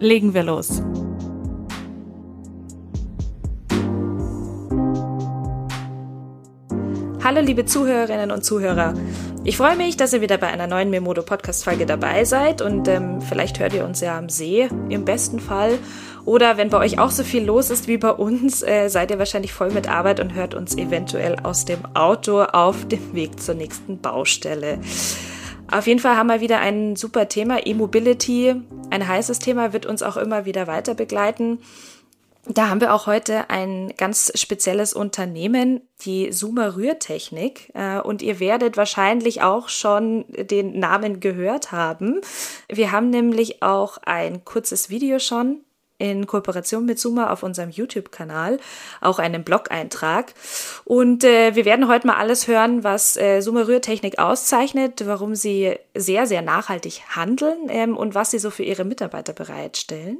Legen wir los. Hallo liebe Zuhörerinnen und Zuhörer. Ich freue mich, dass ihr wieder bei einer neuen Memodo Podcast Folge dabei seid und ähm, vielleicht hört ihr uns ja am See im besten Fall oder wenn bei euch auch so viel los ist wie bei uns, äh, seid ihr wahrscheinlich voll mit Arbeit und hört uns eventuell aus dem Auto auf dem Weg zur nächsten Baustelle. Auf jeden Fall haben wir wieder ein super Thema. E-Mobility, ein heißes Thema, wird uns auch immer wieder weiter begleiten. Da haben wir auch heute ein ganz spezielles Unternehmen, die Suma Rührtechnik. Äh, und ihr werdet wahrscheinlich auch schon den Namen gehört haben. Wir haben nämlich auch ein kurzes Video schon in Kooperation mit Suma auf unserem YouTube-Kanal, auch einen Blog-Eintrag. Und äh, wir werden heute mal alles hören, was äh, Suma Rührtechnik auszeichnet, warum sie sehr, sehr nachhaltig handeln ähm, und was sie so für ihre Mitarbeiter bereitstellen.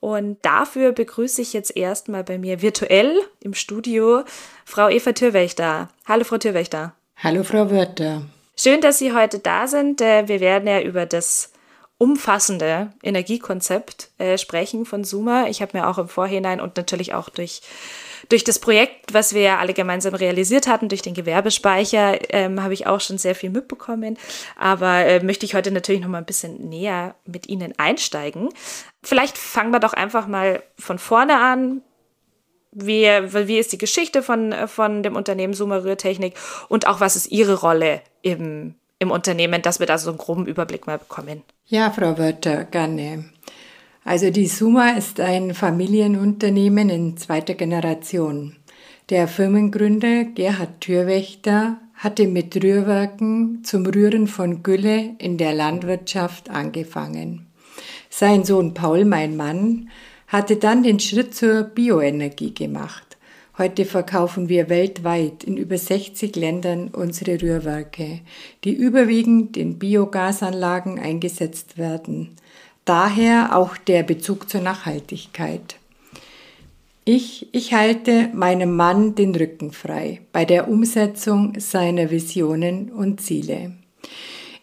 Und dafür begrüße ich jetzt erstmal bei mir virtuell im Studio Frau Eva Türwächter. Hallo, Frau Türwächter. Hallo, Frau Wörter. Schön, dass Sie heute da sind. Äh, wir werden ja über das umfassende Energiekonzept äh, sprechen von Suma. Ich habe mir auch im Vorhinein und natürlich auch durch durch das Projekt, was wir ja alle gemeinsam realisiert hatten, durch den Gewerbespeicher, ähm, habe ich auch schon sehr viel mitbekommen. Aber äh, möchte ich heute natürlich noch mal ein bisschen näher mit Ihnen einsteigen. Vielleicht fangen wir doch einfach mal von vorne an. Wie, wie ist die Geschichte von, von dem Unternehmen Suma Rührtechnik und auch was ist Ihre Rolle im, im Unternehmen, dass wir da so einen groben Überblick mal bekommen? Ja, Frau Wörter, gerne. Also die Suma ist ein Familienunternehmen in zweiter Generation. Der Firmengründer Gerhard Türwächter hatte mit Rührwerken zum Rühren von Gülle in der Landwirtschaft angefangen. Sein Sohn Paul, mein Mann, hatte dann den Schritt zur Bioenergie gemacht. Heute verkaufen wir weltweit in über 60 Ländern unsere Rührwerke, die überwiegend in Biogasanlagen eingesetzt werden. Daher auch der Bezug zur Nachhaltigkeit. Ich, ich halte meinem Mann den Rücken frei bei der Umsetzung seiner Visionen und Ziele.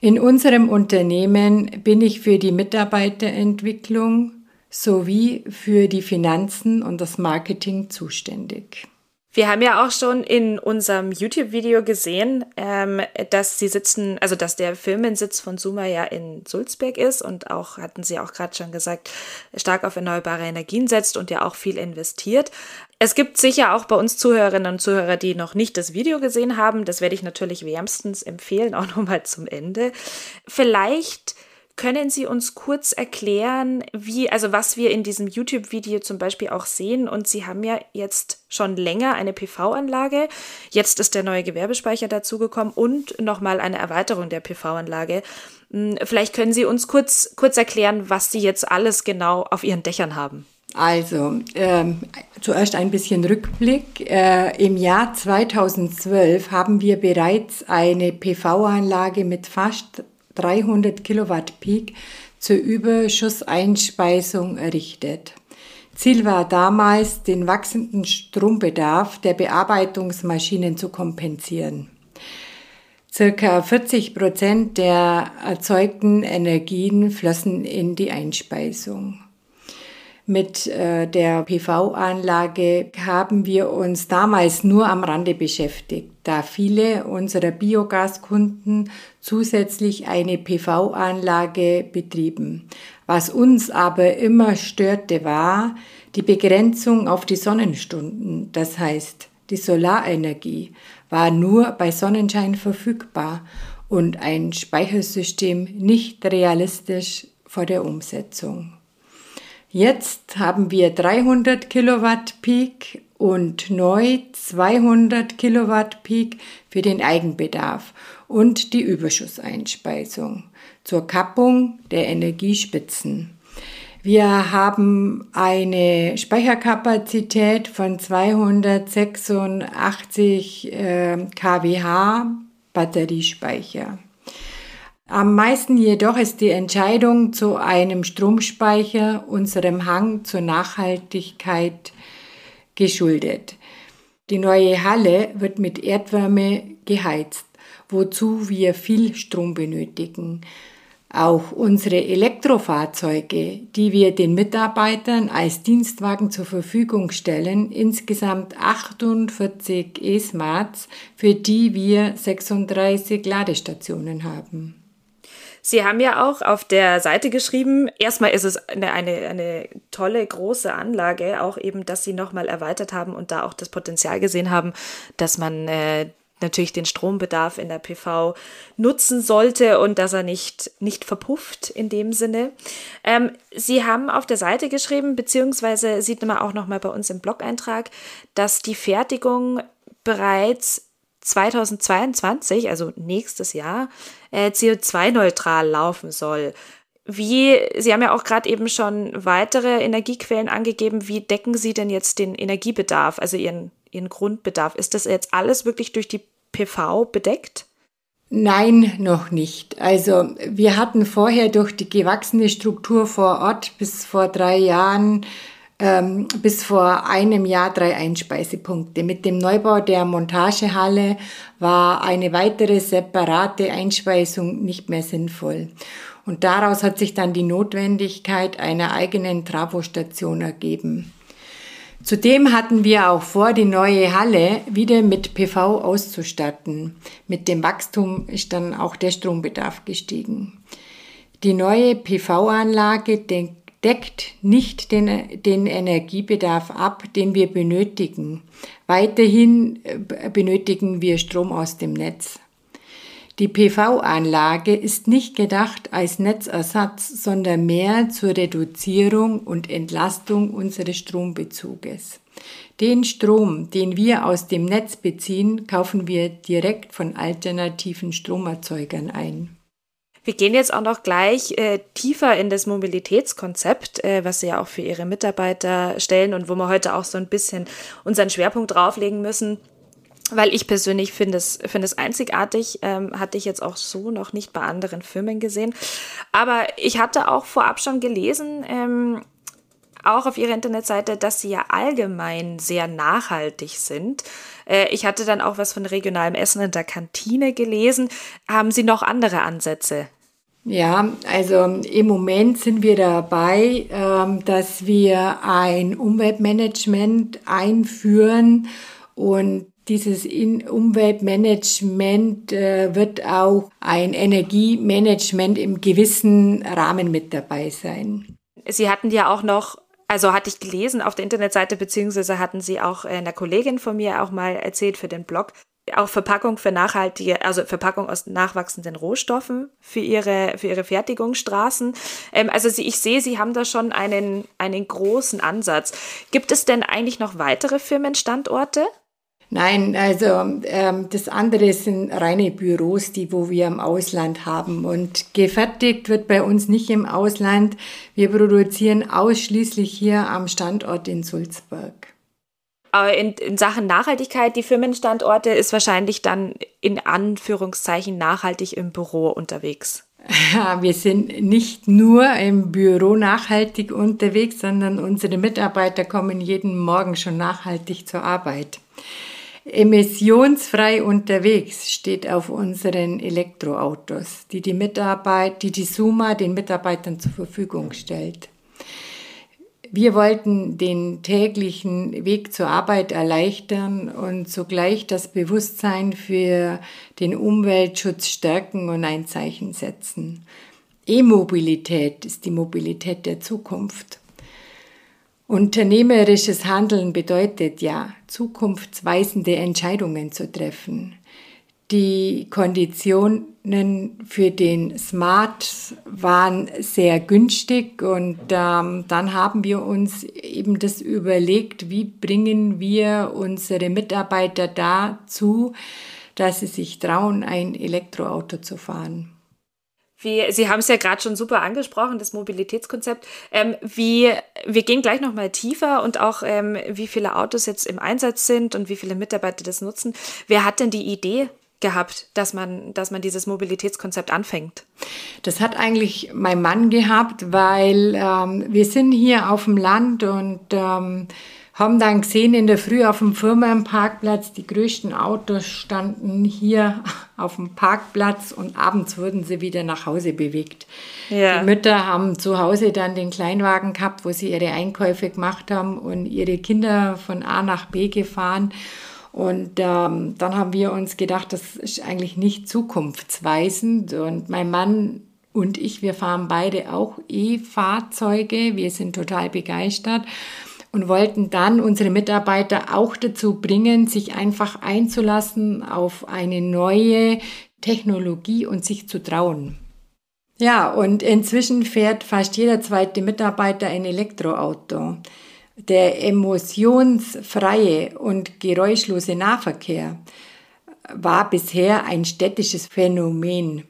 In unserem Unternehmen bin ich für die Mitarbeiterentwicklung sowie für die Finanzen und das Marketing zuständig. Wir haben ja auch schon in unserem YouTube-Video gesehen, ähm, dass sie sitzen, also dass der Firmensitz von Suma ja in Sulzberg ist und auch, hatten sie auch gerade schon gesagt, stark auf erneuerbare Energien setzt und ja auch viel investiert. Es gibt sicher auch bei uns Zuhörerinnen und Zuhörer, die noch nicht das Video gesehen haben. Das werde ich natürlich wärmstens empfehlen, auch nochmal zum Ende. Vielleicht können Sie uns kurz erklären, wie, also was wir in diesem YouTube-Video zum Beispiel auch sehen? Und Sie haben ja jetzt schon länger eine PV-Anlage. Jetzt ist der neue Gewerbespeicher dazugekommen und nochmal eine Erweiterung der PV-Anlage. Hm, vielleicht können Sie uns kurz, kurz erklären, was Sie jetzt alles genau auf Ihren Dächern haben. Also, ähm, zuerst ein bisschen Rückblick. Äh, Im Jahr 2012 haben wir bereits eine PV-Anlage mit fast 300 Kilowatt Peak zur Überschusseinspeisung errichtet. Ziel war damals, den wachsenden Strombedarf der Bearbeitungsmaschinen zu kompensieren. Circa 40 Prozent der erzeugten Energien flossen in die Einspeisung. Mit äh, der PV-Anlage haben wir uns damals nur am Rande beschäftigt, da viele unserer Biogaskunden zusätzlich eine PV-Anlage betrieben. Was uns aber immer störte, war die Begrenzung auf die Sonnenstunden. Das heißt, die Solarenergie war nur bei Sonnenschein verfügbar und ein Speichersystem nicht realistisch vor der Umsetzung. Jetzt haben wir 300 Kilowatt Peak und neu 200 Kilowatt Peak für den Eigenbedarf und die Überschusseinspeisung zur Kappung der Energiespitzen. Wir haben eine Speicherkapazität von 286 äh, kWh Batteriespeicher. Am meisten jedoch ist die Entscheidung zu einem Stromspeicher unserem Hang zur Nachhaltigkeit geschuldet. Die neue Halle wird mit Erdwärme geheizt, wozu wir viel Strom benötigen. Auch unsere Elektrofahrzeuge, die wir den Mitarbeitern als Dienstwagen zur Verfügung stellen, insgesamt 48 E-Smarts, für die wir 36 Ladestationen haben. Sie haben ja auch auf der Seite geschrieben, erstmal ist es eine, eine, eine tolle, große Anlage, auch eben, dass Sie nochmal erweitert haben und da auch das Potenzial gesehen haben, dass man äh, natürlich den Strombedarf in der PV nutzen sollte und dass er nicht, nicht verpufft in dem Sinne. Ähm, Sie haben auf der Seite geschrieben, beziehungsweise sieht man auch nochmal bei uns im Blog-Eintrag, dass die Fertigung bereits 2022, also nächstes Jahr, äh, CO2-neutral laufen soll. Wie, Sie haben ja auch gerade eben schon weitere Energiequellen angegeben. Wie decken Sie denn jetzt den Energiebedarf, also Ihren, Ihren Grundbedarf? Ist das jetzt alles wirklich durch die PV bedeckt? Nein, noch nicht. Also wir hatten vorher durch die gewachsene Struktur vor Ort bis vor drei Jahren, ähm, bis vor einem Jahr drei Einspeisepunkte. Mit dem Neubau der Montagehalle war eine weitere separate Einspeisung nicht mehr sinnvoll. Und daraus hat sich dann die Notwendigkeit einer eigenen Travostation ergeben. Zudem hatten wir auch vor, die neue Halle wieder mit PV auszustatten. Mit dem Wachstum ist dann auch der Strombedarf gestiegen. Die neue PV-Anlage deckt nicht den, den Energiebedarf ab, den wir benötigen. Weiterhin äh, benötigen wir Strom aus dem Netz. Die PV-Anlage ist nicht gedacht als Netzersatz, sondern mehr zur Reduzierung und Entlastung unseres Strombezuges. Den Strom, den wir aus dem Netz beziehen, kaufen wir direkt von alternativen Stromerzeugern ein. Wir gehen jetzt auch noch gleich äh, tiefer in das Mobilitätskonzept, äh, was Sie ja auch für Ihre Mitarbeiter stellen und wo wir heute auch so ein bisschen unseren Schwerpunkt drauflegen müssen weil ich persönlich finde es, finde es einzigartig, ähm, hatte ich jetzt auch so noch nicht bei anderen Firmen gesehen. Aber ich hatte auch vorab schon gelesen, ähm, auch auf ihrer Internetseite, dass sie ja allgemein sehr nachhaltig sind. Äh, ich hatte dann auch was von regionalem Essen in der Kantine gelesen. Haben Sie noch andere Ansätze? Ja, also im Moment sind wir dabei, ähm, dass wir ein Umweltmanagement einführen und dieses Umweltmanagement äh, wird auch ein Energiemanagement im gewissen Rahmen mit dabei sein. Sie hatten ja auch noch, also hatte ich gelesen auf der Internetseite, beziehungsweise hatten Sie auch einer Kollegin von mir auch mal erzählt für den Blog, auch Verpackung für nachhaltige, also Verpackung aus nachwachsenden Rohstoffen für ihre, für ihre Fertigungsstraßen. Ähm, also sie, ich sehe, Sie haben da schon einen, einen großen Ansatz. Gibt es denn eigentlich noch weitere Firmenstandorte? Nein, also ähm, das andere sind reine Büros, die wo wir im Ausland haben. Und gefertigt wird bei uns nicht im Ausland. Wir produzieren ausschließlich hier am Standort in Sulzburg. Aber in, in Sachen Nachhaltigkeit, die Firmenstandorte ist wahrscheinlich dann in Anführungszeichen nachhaltig im Büro unterwegs. Ja, wir sind nicht nur im Büro nachhaltig unterwegs, sondern unsere Mitarbeiter kommen jeden Morgen schon nachhaltig zur Arbeit. Emissionsfrei unterwegs steht auf unseren Elektroautos, die die Mitarbeit, die die Suma den Mitarbeitern zur Verfügung stellt. Wir wollten den täglichen Weg zur Arbeit erleichtern und zugleich das Bewusstsein für den Umweltschutz stärken und ein Zeichen setzen. E-Mobilität ist die Mobilität der Zukunft. Unternehmerisches Handeln bedeutet ja, zukunftsweisende Entscheidungen zu treffen. Die Konditionen für den Smart waren sehr günstig und ähm, dann haben wir uns eben das überlegt, wie bringen wir unsere Mitarbeiter dazu, dass sie sich trauen, ein Elektroauto zu fahren. Wie, Sie haben es ja gerade schon super angesprochen, das Mobilitätskonzept. Ähm, wie, wir gehen gleich noch mal tiefer und auch, ähm, wie viele Autos jetzt im Einsatz sind und wie viele Mitarbeiter das nutzen. Wer hat denn die Idee gehabt, dass man, dass man dieses Mobilitätskonzept anfängt? Das hat eigentlich mein Mann gehabt, weil ähm, wir sind hier auf dem Land und ähm, haben dann gesehen in der Früh auf dem Firmenparkplatz, die größten Autos standen hier auf dem Parkplatz und abends wurden sie wieder nach Hause bewegt. Ja. Die Mütter haben zu Hause dann den Kleinwagen gehabt, wo sie ihre Einkäufe gemacht haben und ihre Kinder von A nach B gefahren. Und ähm, dann haben wir uns gedacht, das ist eigentlich nicht zukunftsweisend. Und mein Mann und ich, wir fahren beide auch E-Fahrzeuge. Wir sind total begeistert und wollten dann unsere Mitarbeiter auch dazu bringen, sich einfach einzulassen auf eine neue Technologie und sich zu trauen. Ja, und inzwischen fährt fast jeder zweite Mitarbeiter ein Elektroauto. Der emotionsfreie und geräuschlose Nahverkehr war bisher ein städtisches Phänomen.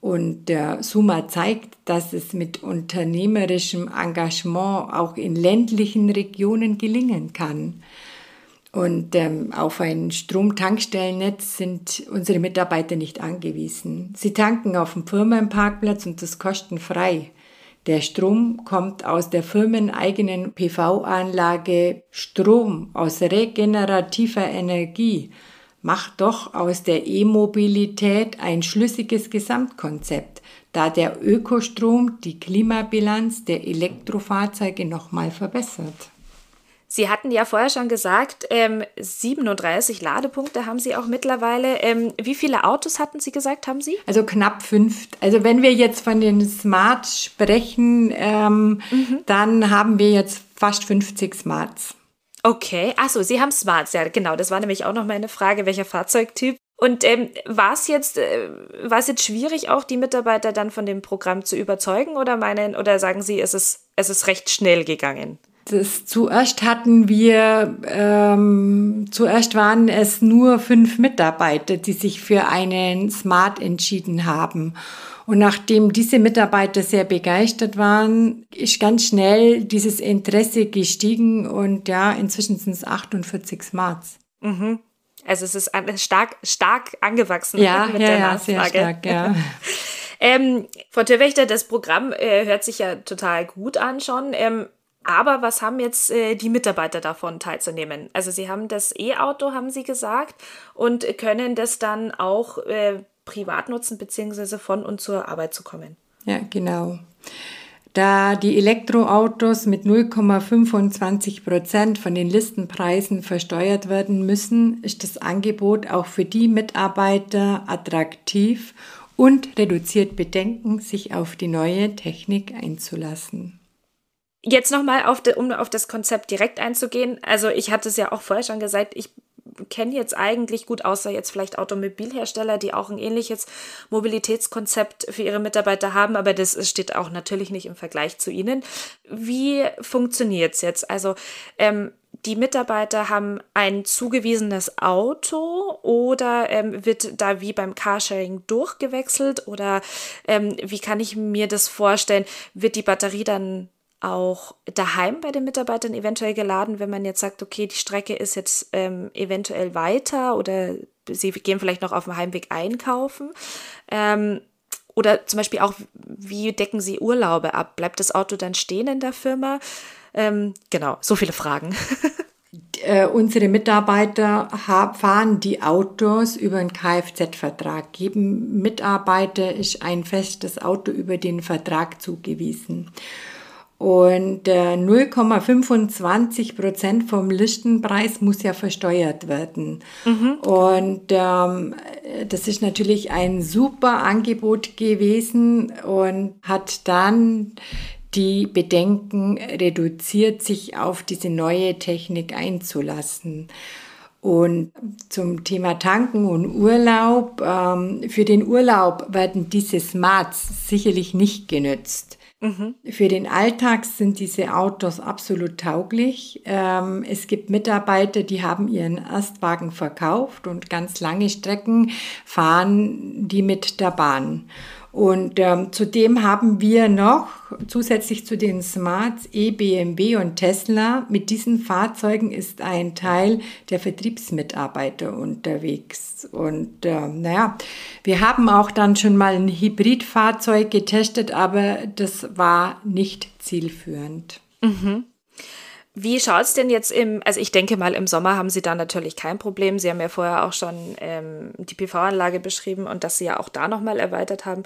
Und der Suma zeigt, dass es mit unternehmerischem Engagement auch in ländlichen Regionen gelingen kann. Und ähm, auf ein Stromtankstellennetz sind unsere Mitarbeiter nicht angewiesen. Sie tanken auf dem Firmenparkplatz und das kostenfrei. Der Strom kommt aus der firmeneigenen PV-Anlage Strom aus regenerativer Energie macht doch aus der E-Mobilität ein schlüssiges Gesamtkonzept, da der Ökostrom die Klimabilanz der Elektrofahrzeuge nochmal verbessert. Sie hatten ja vorher schon gesagt, ähm, 37 Ladepunkte haben Sie auch mittlerweile. Ähm, wie viele Autos hatten Sie gesagt, haben Sie? Also knapp fünf. Also wenn wir jetzt von den Smart sprechen, ähm, mhm. dann haben wir jetzt fast 50 Smarts. Okay, achso, Sie haben Smarts, ja genau. Das war nämlich auch noch meine Frage, welcher Fahrzeugtyp. Und ähm, war es jetzt, äh, war es jetzt schwierig, auch die Mitarbeiter dann von dem Programm zu überzeugen oder meinen, oder sagen Sie, es ist, es ist recht schnell gegangen? Das, zuerst hatten wir, ähm, zuerst waren es nur fünf Mitarbeiter, die sich für einen Smart entschieden haben. Und nachdem diese Mitarbeiter sehr begeistert waren, ist ganz schnell dieses Interesse gestiegen und ja, inzwischen sind es 48 Smarts. Mhm. Also es ist stark, stark angewachsen ja, mit ja, der ja, Sehr stark, ja. ähm, Frau Türwächter, das Programm äh, hört sich ja total gut an schon. Ähm, aber was haben jetzt äh, die Mitarbeiter davon teilzunehmen? Also sie haben das E-Auto, haben sie gesagt, und können das dann auch äh, privat nutzen, beziehungsweise von und zur Arbeit zu kommen. Ja, genau. Da die Elektroautos mit 0,25 Prozent von den Listenpreisen versteuert werden müssen, ist das Angebot auch für die Mitarbeiter attraktiv und reduziert Bedenken, sich auf die neue Technik einzulassen. Jetzt nochmal, um auf das Konzept direkt einzugehen. Also ich hatte es ja auch vorher schon gesagt, ich kenne jetzt eigentlich gut, außer jetzt vielleicht Automobilhersteller, die auch ein ähnliches Mobilitätskonzept für ihre Mitarbeiter haben, aber das steht auch natürlich nicht im Vergleich zu ihnen. Wie funktioniert es jetzt? Also ähm, die Mitarbeiter haben ein zugewiesenes Auto oder ähm, wird da wie beim Carsharing durchgewechselt oder ähm, wie kann ich mir das vorstellen? Wird die Batterie dann auch daheim bei den Mitarbeitern eventuell geladen, wenn man jetzt sagt, okay, die Strecke ist jetzt ähm, eventuell weiter oder sie gehen vielleicht noch auf dem Heimweg einkaufen. Ähm, oder zum Beispiel auch, wie decken sie Urlaube ab? Bleibt das Auto dann stehen in der Firma? Ähm, genau, so viele Fragen. äh, unsere Mitarbeiter fahren die Autos über einen Kfz-Vertrag. Jedem Mitarbeiter ist ein festes Auto über den Vertrag zugewiesen. Und äh, 0,25 Prozent vom Listenpreis muss ja versteuert werden. Mhm. Und ähm, das ist natürlich ein super Angebot gewesen und hat dann die Bedenken reduziert, sich auf diese neue Technik einzulassen. Und zum Thema Tanken und Urlaub. Ähm, für den Urlaub werden diese Smarts sicherlich nicht genützt. Mhm. Für den Alltag sind diese Autos absolut tauglich. Ähm, es gibt Mitarbeiter, die haben ihren Erstwagen verkauft und ganz lange Strecken fahren die mit der Bahn. Und ähm, zudem haben wir noch zusätzlich zu den Smarts E, BMW und Tesla. Mit diesen Fahrzeugen ist ein Teil der Vertriebsmitarbeiter unterwegs. Und ähm, naja, wir haben auch dann schon mal ein Hybridfahrzeug getestet, aber das war nicht zielführend. Mhm. Wie schaut es denn jetzt im, also ich denke mal, im Sommer haben Sie da natürlich kein Problem. Sie haben ja vorher auch schon ähm, die PV-Anlage beschrieben und dass Sie ja auch da nochmal erweitert haben.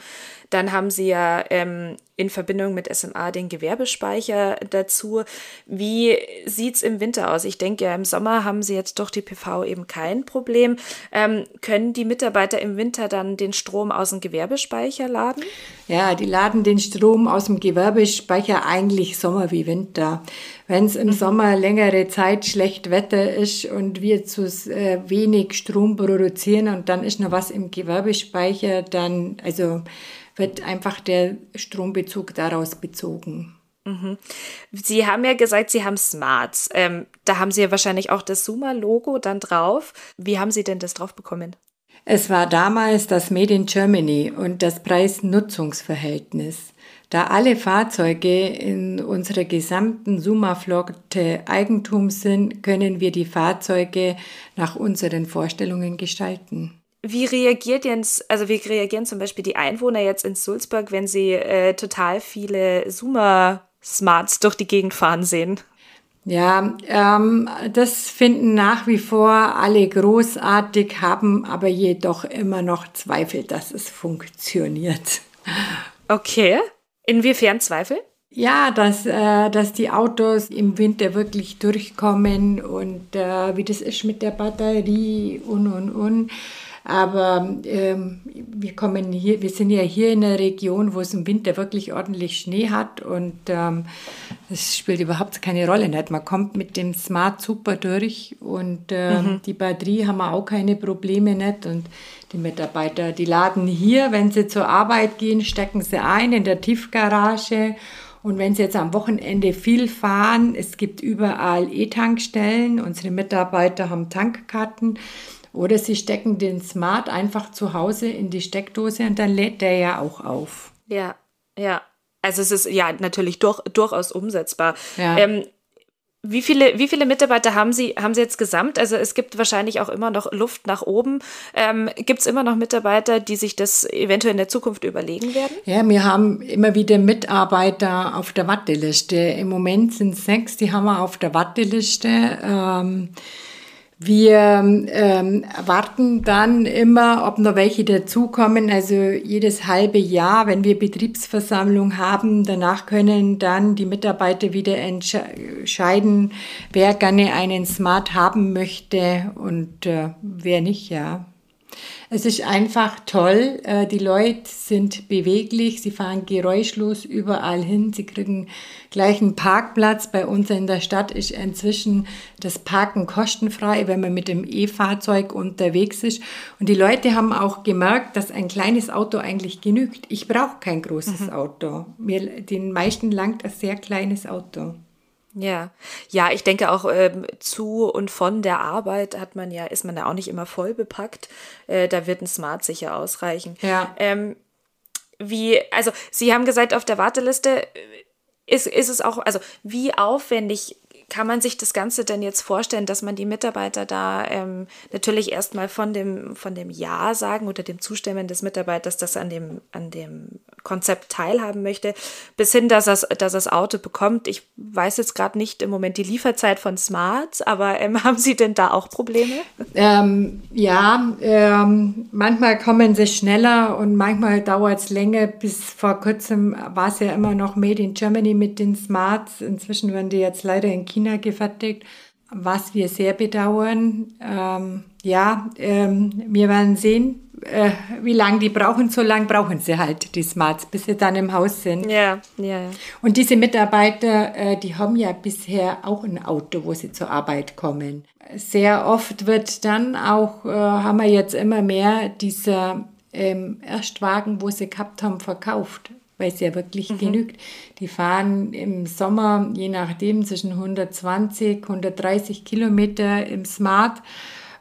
Dann haben Sie ja ähm, in Verbindung mit SMA den Gewerbespeicher dazu. Wie sieht es im Winter aus? Ich denke, ja, im Sommer haben Sie jetzt durch die PV eben kein Problem. Ähm, können die Mitarbeiter im Winter dann den Strom aus dem Gewerbespeicher laden? Ja, die laden den Strom aus dem Gewerbespeicher eigentlich Sommer wie Winter. Wenn es im mhm. Sommer längere Zeit schlecht Wetter ist und wir zu äh, wenig Strom produzieren und dann ist noch was im Gewerbespeicher, dann, also wird einfach der Strombezug daraus bezogen. Mhm. Sie haben ja gesagt, Sie haben Smarts. Ähm, da haben Sie ja wahrscheinlich auch das Suma-Logo dann drauf. Wie haben Sie denn das drauf bekommen? Es war damals das Made in Germany und das Preis-Nutzungsverhältnis. Da alle Fahrzeuge in unserer gesamten Suma-Flotte Eigentum sind, können wir die Fahrzeuge nach unseren Vorstellungen gestalten. Wie reagiert jetzt, also wie reagieren zum Beispiel die Einwohner jetzt in Sulzburg, wenn sie äh, total viele Zoomer-Smarts durch die Gegend fahren sehen? Ja, ähm, das finden nach wie vor alle großartig, haben aber jedoch immer noch Zweifel, dass es funktioniert. Okay. Inwiefern Zweifel? Ja, dass, äh, dass die Autos im Winter wirklich durchkommen und äh, wie das ist mit der Batterie und und und. Aber ähm, wir kommen hier, wir sind ja hier in einer Region, wo es im Winter wirklich ordentlich Schnee hat und ähm, das spielt überhaupt keine Rolle nicht. Man kommt mit dem Smart super durch und äh, mhm. die Batterie haben wir auch keine Probleme nicht und die Mitarbeiter, die laden hier, wenn sie zur Arbeit gehen, stecken sie ein in der Tiefgarage und wenn Sie jetzt am Wochenende viel fahren, es gibt überall E-Tankstellen, unsere Mitarbeiter haben Tankkarten. Oder sie stecken den Smart einfach zu Hause in die Steckdose und dann lädt der ja auch auf. Ja, ja. Also es ist ja natürlich durch, durchaus umsetzbar. Ja. Ähm, wie viele, wie viele Mitarbeiter haben Sie, haben Sie jetzt gesamt? Also es gibt wahrscheinlich auch immer noch Luft nach oben. Ähm, gibt es immer noch Mitarbeiter, die sich das eventuell in der Zukunft überlegen werden? Ja, wir haben immer wieder Mitarbeiter auf der Warteliste. Im Moment sind sechs, die haben wir auf der Warteliste. Ähm, wir ähm, warten dann immer, ob noch welche dazukommen. Also jedes halbe Jahr, wenn wir Betriebsversammlung haben, danach können dann die Mitarbeiter wieder entscheiden, wer gerne einen Smart haben möchte und äh, wer nicht, ja. Es ist einfach toll. Äh, die Leute sind beweglich, sie fahren geräuschlos überall hin, sie kriegen gleich einen Parkplatz. Bei uns in der Stadt ist inzwischen das Parken kostenfrei, wenn man mit dem E-Fahrzeug unterwegs ist. Und die Leute haben auch gemerkt, dass ein kleines Auto eigentlich genügt. Ich brauche kein großes mhm. Auto. Mir, den meisten langt ein sehr kleines Auto. Ja, ja, ich denke auch ähm, zu und von der Arbeit hat man ja, ist man ja auch nicht immer voll bepackt. Äh, da wird ein Smart sicher ausreichen. Ja. Ähm, wie, also Sie haben gesagt, auf der Warteliste ist, ist es auch, also wie aufwendig kann man sich das Ganze denn jetzt vorstellen, dass man die Mitarbeiter da ähm, natürlich erstmal von dem, von dem Ja sagen oder dem Zustimmen des Mitarbeiters, dass er an dem, an dem Konzept teilhaben möchte, bis hin, dass er dass das Auto bekommt. Ich weiß jetzt gerade nicht im Moment die Lieferzeit von Smart, aber ähm, haben Sie denn da auch Probleme? Ähm, ja, ähm, manchmal kommen sie schneller und manchmal dauert es länger. Bis vor kurzem war es ja immer noch Made in Germany mit den Smarts. Inzwischen werden die jetzt leider in China gefertigt, was wir sehr bedauern. Ähm, ja, ähm, wir werden sehen, äh, wie lange die brauchen. So lange brauchen sie halt, die Smarts, bis sie dann im Haus sind. Ja, ja. ja. Und diese Mitarbeiter, äh, die haben ja bisher auch ein Auto, wo sie zur Arbeit kommen. Sehr oft wird dann auch, äh, haben wir jetzt immer mehr dieser ähm, Erstwagen, wo sie gehabt haben, verkauft weil es ja wirklich mhm. genügt. Die fahren im Sommer, je nachdem, zwischen 120, 130 Kilometer im Smart.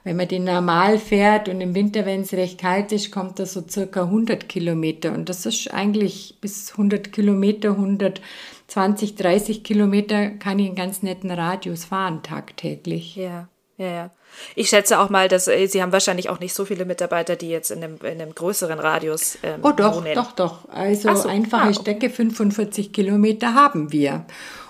Wenn man den normal fährt und im Winter, wenn es recht kalt ist, kommt er so circa 100 Kilometer. Und das ist eigentlich bis 100 Kilometer, 120, 30 Kilometer kann ich einen ganz netten Radius fahren tagtäglich. Ja, ja, ja. Ich schätze auch mal, dass äh, Sie haben wahrscheinlich auch nicht so viele Mitarbeiter, die jetzt in einem, in einem größeren Radius ähm, Oh doch, wohnen. doch, doch. Also so. einfache ah. Strecke 45 Kilometer haben wir.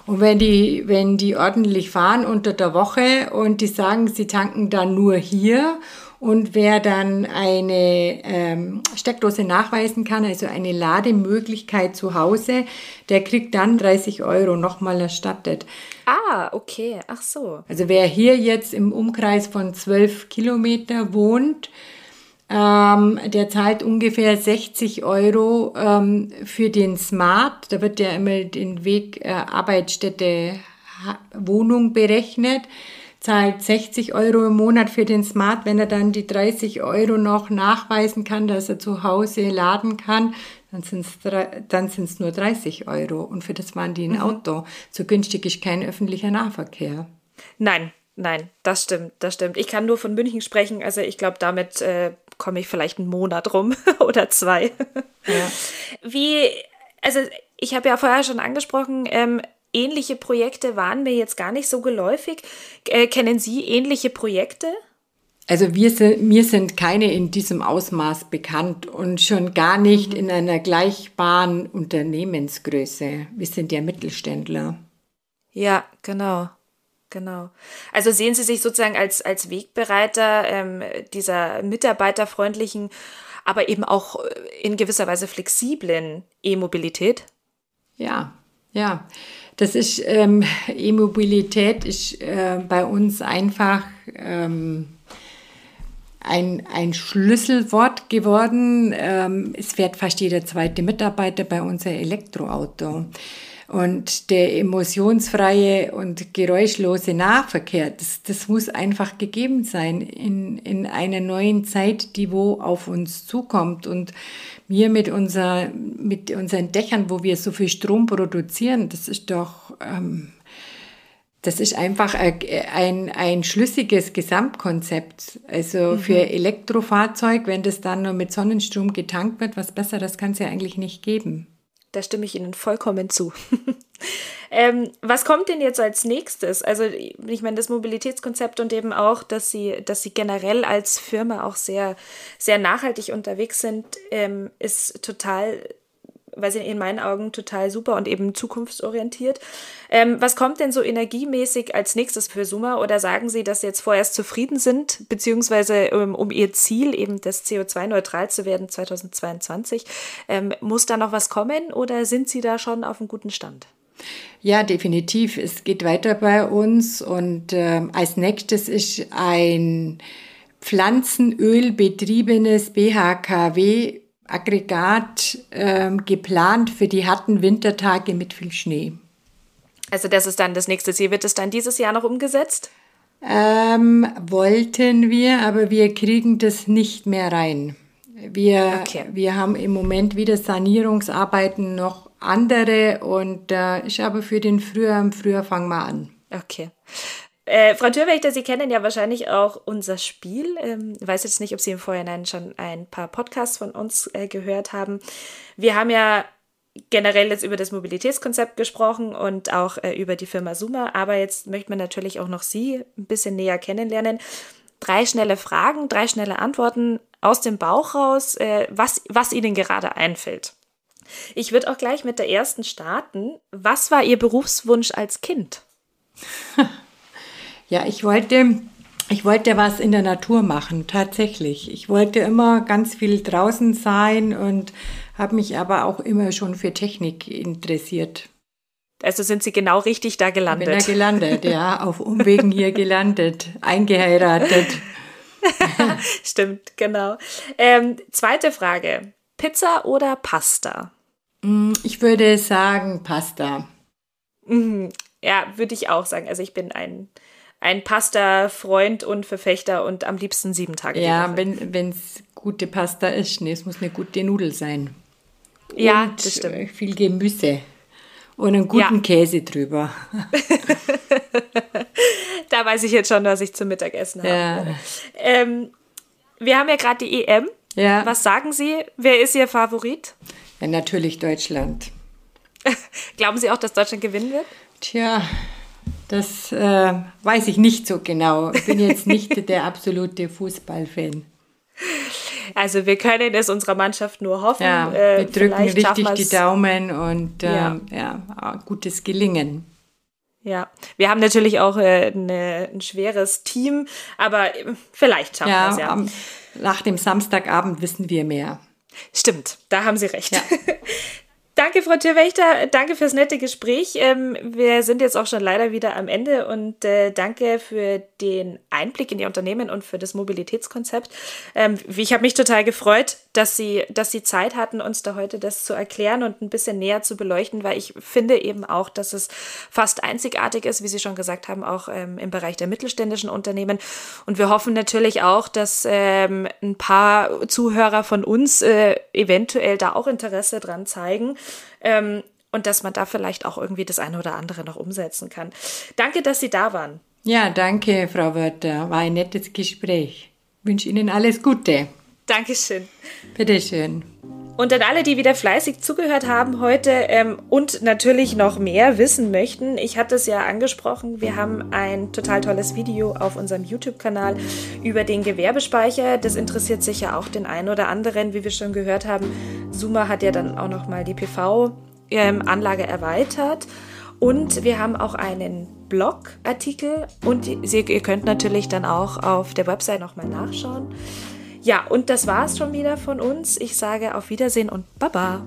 Und wenn die, wenn die ordentlich fahren unter der Woche und die sagen, sie tanken dann nur hier und wer dann eine ähm, Steckdose nachweisen kann, also eine Lademöglichkeit zu Hause, der kriegt dann 30 Euro nochmal erstattet. Ah, okay, ach so. Also wer hier jetzt im Umkreis von 12 Kilometer wohnt, ähm, der zahlt ungefähr 60 Euro ähm, für den Smart. Da wird ja immer den Weg äh, Arbeitsstätte Wohnung berechnet. Zahlt 60 Euro im Monat für den Smart. Wenn er dann die 30 Euro noch nachweisen kann, dass er zu Hause laden kann, dann sind es dann sind's nur 30 Euro. Und für das waren die ein mhm. Auto. So günstig ist kein öffentlicher Nahverkehr. Nein, nein, das stimmt, das stimmt. Ich kann nur von München sprechen. Also ich glaube, damit äh, komme ich vielleicht einen Monat rum oder zwei. Ja. Wie, also ich habe ja vorher schon angesprochen, ähm, ähnliche Projekte waren mir jetzt gar nicht so geläufig. Äh, kennen Sie ähnliche Projekte? Also wir sind, mir sind keine in diesem Ausmaß bekannt und schon gar nicht mhm. in einer gleichbaren Unternehmensgröße. Wir sind ja Mittelständler. Ja, genau. Genau. Also sehen Sie sich sozusagen als, als Wegbereiter ähm, dieser mitarbeiterfreundlichen, aber eben auch äh, in gewisser Weise flexiblen E-Mobilität? Ja, ja. Das ist ähm, E-Mobilität ist äh, bei uns einfach ähm, ein, ein Schlüsselwort geworden. Ähm, es fährt fast jeder zweite Mitarbeiter bei unser Elektroauto. Und der emotionsfreie und geräuschlose Nahverkehr, das, das muss einfach gegeben sein in, in einer neuen Zeit, die wo auf uns zukommt. Und wir mit, unser, mit unseren Dächern, wo wir so viel Strom produzieren, das ist doch, ähm, das ist einfach ein, ein schlüssiges Gesamtkonzept. Also mhm. für Elektrofahrzeug, wenn das dann nur mit Sonnenstrom getankt wird, was Besseres kann es ja eigentlich nicht geben. Da stimme ich Ihnen vollkommen zu. ähm, was kommt denn jetzt als nächstes? Also, ich meine, das Mobilitätskonzept und eben auch, dass Sie, dass Sie generell als Firma auch sehr, sehr nachhaltig unterwegs sind, ähm, ist total weil sie in meinen Augen total super und eben zukunftsorientiert. Ähm, was kommt denn so energiemäßig als nächstes für Suma? Oder sagen Sie, dass Sie jetzt vorerst zufrieden sind, beziehungsweise ähm, um Ihr Ziel, eben das CO2-neutral zu werden 2022, ähm, muss da noch was kommen oder sind Sie da schon auf einem guten Stand? Ja, definitiv. Es geht weiter bei uns und äh, als nächstes ist ein pflanzenölbetriebenes BHKW Aggregat ähm, geplant für die harten Wintertage mit viel Schnee. Also das ist dann das nächste Ziel. Wird es dann dieses Jahr noch umgesetzt? Ähm, wollten wir, aber wir kriegen das nicht mehr rein. Wir, okay. wir haben im Moment wieder Sanierungsarbeiten noch andere und äh, ich habe für den Frühjahr, im Frühjahr fangen wir an. Okay. Äh, Frau Türwächter, Sie kennen ja wahrscheinlich auch unser Spiel. Ähm, ich weiß jetzt nicht, ob Sie im Vorhinein schon ein paar Podcasts von uns äh, gehört haben. Wir haben ja generell jetzt über das Mobilitätskonzept gesprochen und auch äh, über die Firma Suma, aber jetzt möchte man natürlich auch noch Sie ein bisschen näher kennenlernen. Drei schnelle Fragen, drei schnelle Antworten aus dem Bauch raus, äh, was, was Ihnen gerade einfällt. Ich würde auch gleich mit der ersten starten. Was war Ihr Berufswunsch als Kind? Ja, ich wollte, ich wollte was in der Natur machen, tatsächlich. Ich wollte immer ganz viel draußen sein und habe mich aber auch immer schon für Technik interessiert. Also sind Sie genau richtig da gelandet? Bin da gelandet, ja, auf Umwegen hier gelandet, eingeheiratet. Stimmt, genau. Ähm, zweite Frage: Pizza oder Pasta? Mm, ich würde sagen Pasta. Mhm. Ja, würde ich auch sagen. Also ich bin ein ein Pasta-Freund und Verfechter und am liebsten sieben Tage. Ja, wenn es gute Pasta ist. Nee, es muss eine gute Nudel sein. Ja, und das stimmt. Viel Gemüse. und einen guten ja. Käse drüber. da weiß ich jetzt schon, was ich zum Mittagessen habe. Ja. Ähm, wir haben ja gerade die EM. Ja. Was sagen Sie? Wer ist Ihr Favorit? Ja, natürlich Deutschland. Glauben Sie auch, dass Deutschland gewinnen wird? Tja, das äh, weiß ich nicht so genau. Ich bin jetzt nicht der absolute Fußballfan. Also wir können es unserer Mannschaft nur hoffen. Ja, äh, wir drücken richtig die Daumen und äh, ja. ja. gutes Gelingen. Ja, wir haben natürlich auch äh, eine, ein schweres Team, aber äh, vielleicht schaffen ja, wir es ja. Am, nach dem Samstagabend wissen wir mehr. Stimmt, da haben Sie recht. Ja. Danke, Frau Tierwächter. Danke fürs nette Gespräch. Ähm, wir sind jetzt auch schon leider wieder am Ende und äh, danke für den Einblick in Ihr Unternehmen und für das Mobilitätskonzept. Ähm, ich habe mich total gefreut, dass Sie, dass Sie Zeit hatten, uns da heute das zu erklären und ein bisschen näher zu beleuchten, weil ich finde eben auch, dass es fast einzigartig ist, wie Sie schon gesagt haben, auch ähm, im Bereich der mittelständischen Unternehmen. Und wir hoffen natürlich auch, dass ähm, ein paar Zuhörer von uns äh, eventuell da auch Interesse dran zeigen ähm, und dass man da vielleicht auch irgendwie das eine oder andere noch umsetzen kann. Danke, dass Sie da waren. Ja, danke, Frau Wörter. War ein nettes Gespräch. Ich wünsche Ihnen alles Gute. Dankeschön. Bitteschön. Und an alle, die wieder fleißig zugehört haben heute ähm, und natürlich noch mehr wissen möchten, ich hatte es ja angesprochen, wir haben ein total tolles Video auf unserem YouTube-Kanal über den Gewerbespeicher. Das interessiert sicher auch den einen oder anderen, wie wir schon gehört haben. Suma hat ja dann auch nochmal die PV-Anlage ähm, erweitert. Und wir haben auch einen Blogartikel und ihr könnt natürlich dann auch auf der Website nochmal nachschauen. Ja, und das war's schon wieder von uns. Ich sage auf Wiedersehen und Baba.